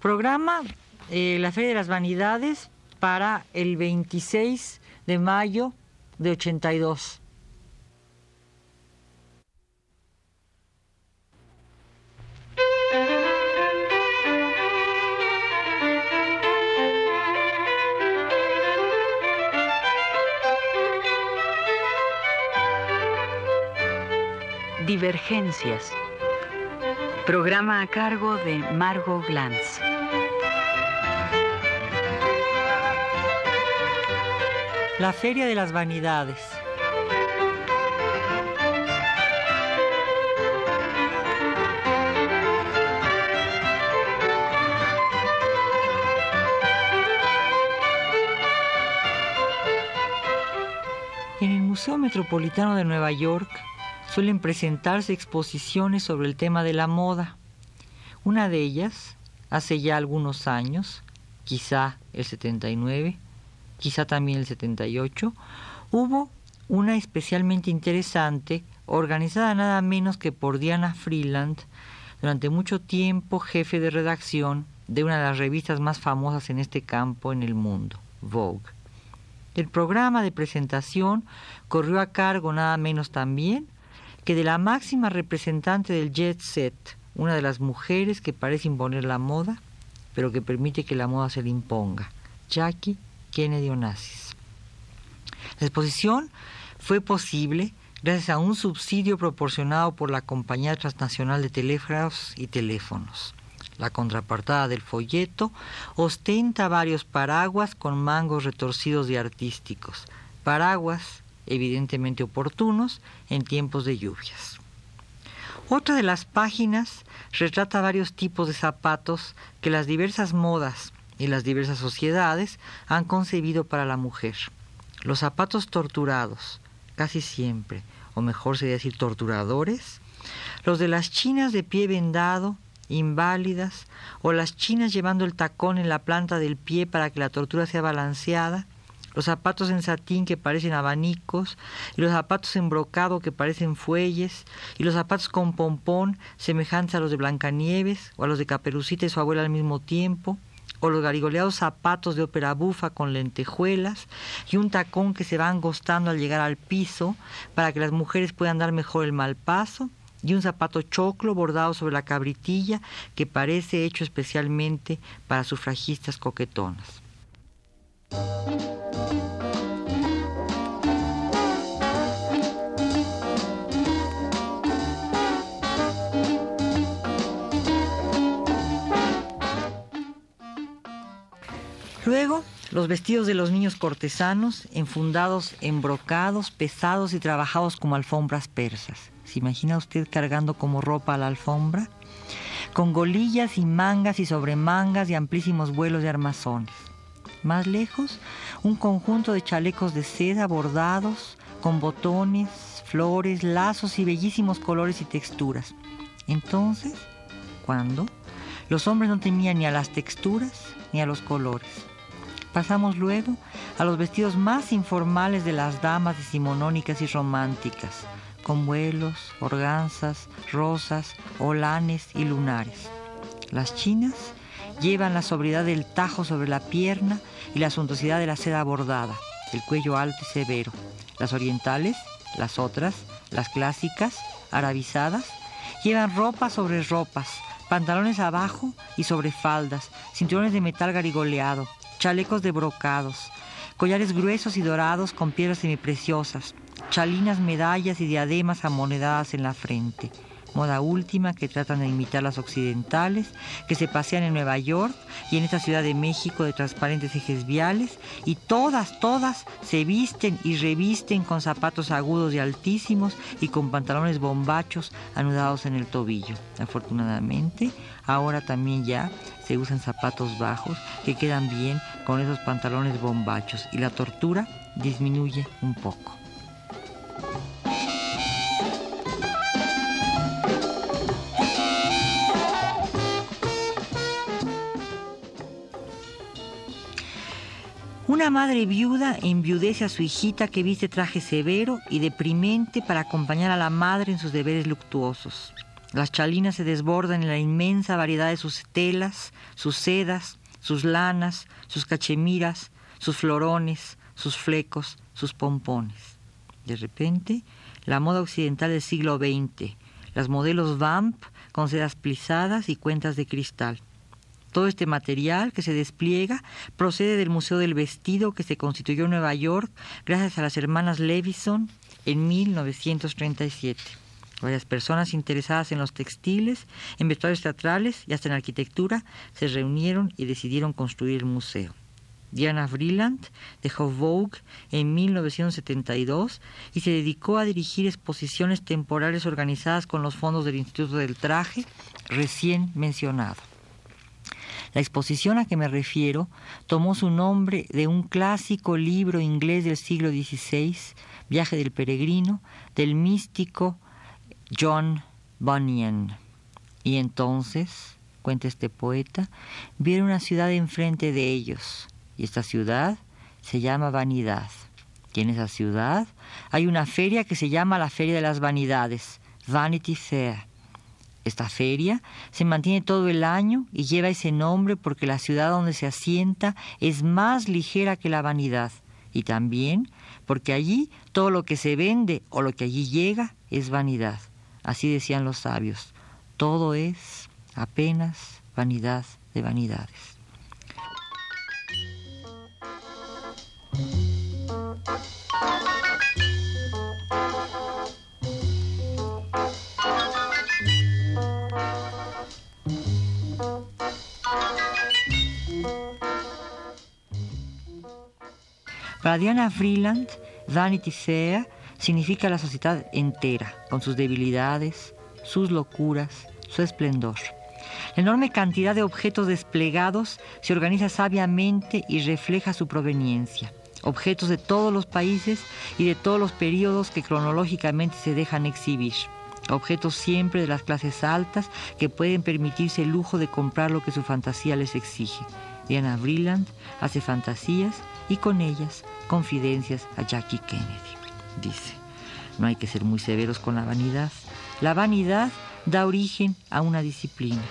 Programa eh, la Feria de las Vanidades para el 26 de mayo de 82. Divergencias. Programa a cargo de Margot Glantz. La Feria de las Vanidades. En el Museo Metropolitano de Nueva York suelen presentarse exposiciones sobre el tema de la moda. Una de ellas, hace ya algunos años, quizá el 79, quizá también el 78, hubo una especialmente interesante, organizada nada menos que por Diana Freeland, durante mucho tiempo jefe de redacción de una de las revistas más famosas en este campo en el mundo, Vogue. El programa de presentación corrió a cargo nada menos también que de la máxima representante del jet set, una de las mujeres que parece imponer la moda, pero que permite que la moda se le imponga, Jackie Kennedy Onassis. La exposición fue posible gracias a un subsidio proporcionado por la Compañía Transnacional de Telégrafos y Teléfonos. La contrapartada del folleto ostenta varios paraguas con mangos retorcidos y artísticos, paraguas evidentemente oportunos en tiempos de lluvias. Otra de las páginas retrata varios tipos de zapatos que las diversas modas y las diversas sociedades han concebido para la mujer. Los zapatos torturados, casi siempre, o mejor sería decir torturadores, los de las chinas de pie vendado, inválidas, o las chinas llevando el tacón en la planta del pie para que la tortura sea balanceada, los zapatos en satín que parecen abanicos, y los zapatos en brocado que parecen fuelles, y los zapatos con pompón semejantes a los de Blancanieves o a los de Caperucita y su abuela al mismo tiempo, o los garigoleados zapatos de ópera bufa con lentejuelas y un tacón que se va angostando al llegar al piso para que las mujeres puedan dar mejor el mal paso, y un zapato choclo bordado sobre la cabritilla que parece hecho especialmente para sufragistas coquetonas. Luego, los vestidos de los niños cortesanos, enfundados en brocados, pesados y trabajados como alfombras persas. ¿Se imagina usted cargando como ropa a la alfombra? Con golillas y mangas y sobremangas y amplísimos vuelos de armazones. Más lejos, un conjunto de chalecos de seda bordados, con botones, flores, lazos y bellísimos colores y texturas. Entonces, ¿cuándo? Los hombres no temían ni a las texturas ni a los colores. Pasamos luego a los vestidos más informales de las damas decimonónicas y románticas, con vuelos, organzas, rosas, olanes y lunares. Las chinas llevan la sobriedad del tajo sobre la pierna y la suntuosidad de la seda bordada, el cuello alto y severo. Las orientales, las otras, las clásicas, arabizadas, llevan ropas sobre ropas, pantalones abajo y sobre faldas, cinturones de metal garigoleado, chalecos de brocados, collares gruesos y dorados con piedras semipreciosas, chalinas, medallas y diademas amonedadas en la frente. Moda última que tratan de imitar las occidentales, que se pasean en Nueva York y en esta Ciudad de México de transparentes ejes viales, y todas, todas se visten y revisten con zapatos agudos y altísimos y con pantalones bombachos anudados en el tobillo. Afortunadamente, ahora también ya se usan zapatos bajos que quedan bien con esos pantalones bombachos y la tortura disminuye un poco. Una madre viuda enviudece a su hijita que viste traje severo y deprimente para acompañar a la madre en sus deberes luctuosos. Las chalinas se desbordan en la inmensa variedad de sus telas, sus sedas, sus lanas, sus cachemiras, sus florones, sus flecos, sus pompones. De repente, la moda occidental del siglo XX, las modelos vamp con sedas plisadas y cuentas de cristal. Todo este material que se despliega procede del Museo del Vestido que se constituyó en Nueva York gracias a las hermanas Levison en 1937. Varias personas interesadas en los textiles, en vestuarios teatrales y hasta en arquitectura se reunieron y decidieron construir el museo. Diana Vreeland dejó Vogue en 1972 y se dedicó a dirigir exposiciones temporales organizadas con los fondos del Instituto del Traje recién mencionado. La exposición a que me refiero tomó su nombre de un clásico libro inglés del siglo XVI, Viaje del Peregrino, del místico John Bunyan. Y entonces, cuenta este poeta, vieron una ciudad enfrente de ellos, y esta ciudad se llama Vanidad. Y en esa ciudad hay una feria que se llama la Feria de las Vanidades, Vanity Fair. Esta feria se mantiene todo el año y lleva ese nombre porque la ciudad donde se asienta es más ligera que la vanidad y también porque allí todo lo que se vende o lo que allí llega es vanidad. Así decían los sabios, todo es apenas vanidad de vanidades. Para Diana Freeland, Vanity Fair significa la sociedad entera, con sus debilidades, sus locuras, su esplendor. La enorme cantidad de objetos desplegados se organiza sabiamente y refleja su proveniencia. Objetos de todos los países y de todos los periodos que cronológicamente se dejan exhibir. Objetos siempre de las clases altas que pueden permitirse el lujo de comprar lo que su fantasía les exige. Diana Vreeland hace fantasías y con ellas confidencias a Jackie Kennedy. Dice, no hay que ser muy severos con la vanidad. La vanidad da origen a una disciplina.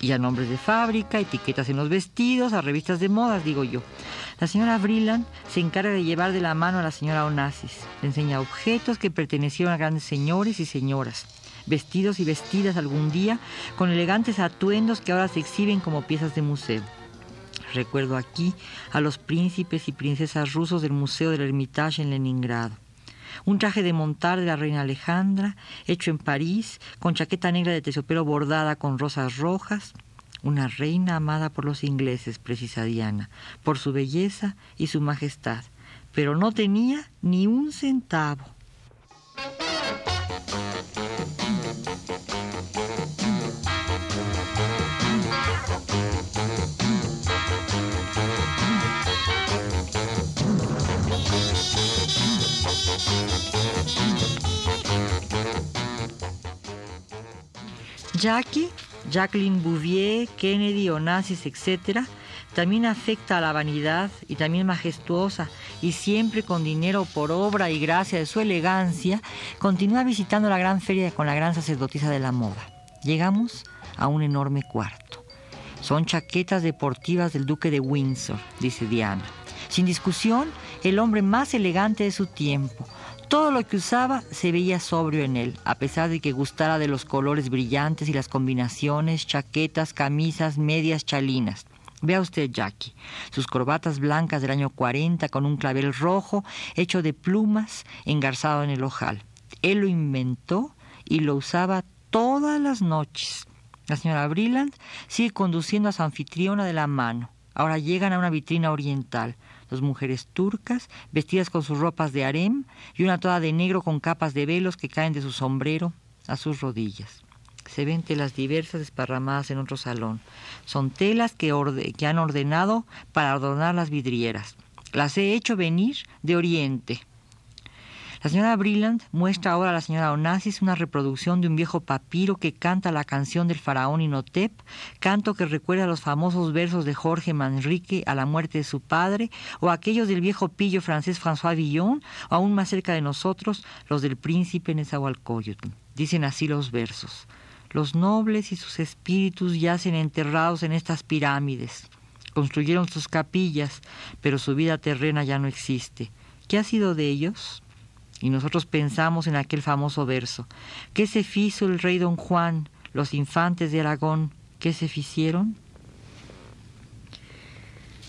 Y a nombres de fábrica, etiquetas en los vestidos, a revistas de modas, digo yo. La señora Vreeland se encarga de llevar de la mano a la señora Onassis. Le enseña objetos que pertenecieron a grandes señores y señoras. Vestidos y vestidas algún día con elegantes atuendos que ahora se exhiben como piezas de museo. Recuerdo aquí a los príncipes y princesas rusos del Museo del Hermitage en Leningrado. Un traje de montar de la reina Alejandra, hecho en París, con chaqueta negra de terciopelo bordada con rosas rojas. Una reina amada por los ingleses, precisa Diana, por su belleza y su majestad, pero no tenía ni un centavo. Jackie, Jacqueline Bouvier, Kennedy, Onassis, etc., también afecta a la vanidad y también majestuosa y siempre con dinero por obra y gracia de su elegancia, continúa visitando la gran feria con la gran sacerdotisa de la moda. Llegamos a un enorme cuarto. Son chaquetas deportivas del duque de Windsor, dice Diana. Sin discusión, el hombre más elegante de su tiempo, todo lo que usaba se veía sobrio en él, a pesar de que gustara de los colores brillantes y las combinaciones, chaquetas, camisas, medias, chalinas. Vea usted, Jackie, sus corbatas blancas del año 40 con un clavel rojo hecho de plumas engarzado en el ojal. Él lo inventó y lo usaba todas las noches. La señora Brilland sigue conduciendo a su anfitriona de la mano. Ahora llegan a una vitrina oriental dos mujeres turcas, vestidas con sus ropas de harem y una toda de negro con capas de velos que caen de su sombrero a sus rodillas. Se ven telas diversas desparramadas en otro salón. Son telas que, que han ordenado para adornar las vidrieras. Las he hecho venir de Oriente. La señora Brilland muestra ahora a la señora Onassis una reproducción de un viejo papiro que canta la canción del faraón Inhotep, canto que recuerda los famosos versos de Jorge Manrique a la muerte de su padre, o aquellos del viejo pillo francés François Villon, o aún más cerca de nosotros, los del príncipe Nezahualcóyotl. Dicen así los versos. Los nobles y sus espíritus yacen enterrados en estas pirámides. Construyeron sus capillas, pero su vida terrena ya no existe. ¿Qué ha sido de ellos? Y nosotros pensamos en aquel famoso verso. ¿Qué se fizo el rey don Juan, los infantes de Aragón? ¿Qué se ficieron?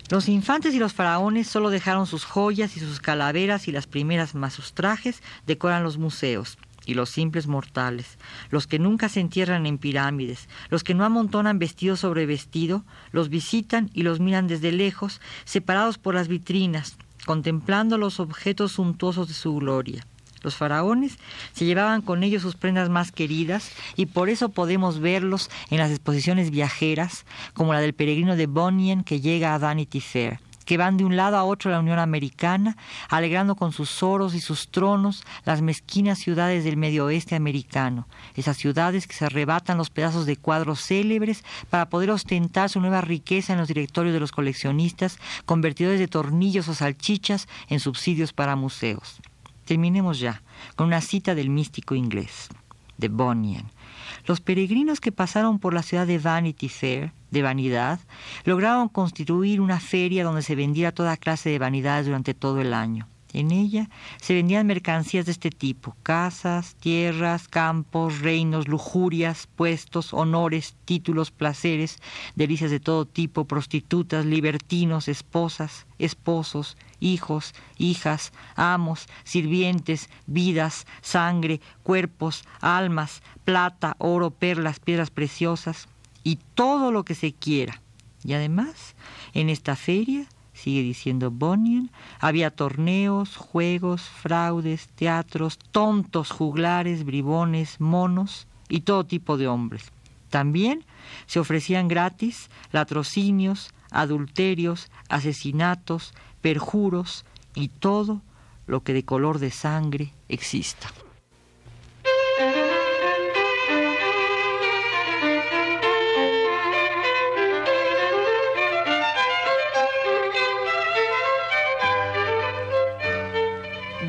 Los infantes y los faraones solo dejaron sus joyas y sus calaveras y las primeras más sus trajes decoran los museos y los simples mortales, los que nunca se entierran en pirámides, los que no amontonan vestido sobre vestido, los visitan y los miran desde lejos, separados por las vitrinas, contemplando los objetos suntuosos de su gloria. Los faraones se llevaban con ellos sus prendas más queridas y por eso podemos verlos en las exposiciones viajeras, como la del peregrino de Bonien que llega a Vanity que van de un lado a otro de la Unión Americana, alegrando con sus oros y sus tronos las mezquinas ciudades del medio oeste americano, esas ciudades que se arrebatan los pedazos de cuadros célebres para poder ostentar su nueva riqueza en los directorios de los coleccionistas, convertidores de tornillos o salchichas en subsidios para museos. Terminemos ya con una cita del místico inglés, de Bunyan. Los peregrinos que pasaron por la ciudad de Vanity Fair de vanidad, lograron constituir una feria donde se vendiera toda clase de vanidades durante todo el año. En ella se vendían mercancías de este tipo, casas, tierras, campos, reinos, lujurias, puestos, honores, títulos, placeres, delicias de todo tipo, prostitutas, libertinos, esposas, esposos, hijos, hijas, amos, sirvientes, vidas, sangre, cuerpos, almas, plata, oro, perlas, piedras preciosas, y todo lo que se quiera. Y además, en esta feria, sigue diciendo Bunyan, había torneos, juegos, fraudes, teatros, tontos, juglares, bribones, monos y todo tipo de hombres. También se ofrecían gratis latrocinios, adulterios, asesinatos, perjuros y todo lo que de color de sangre exista.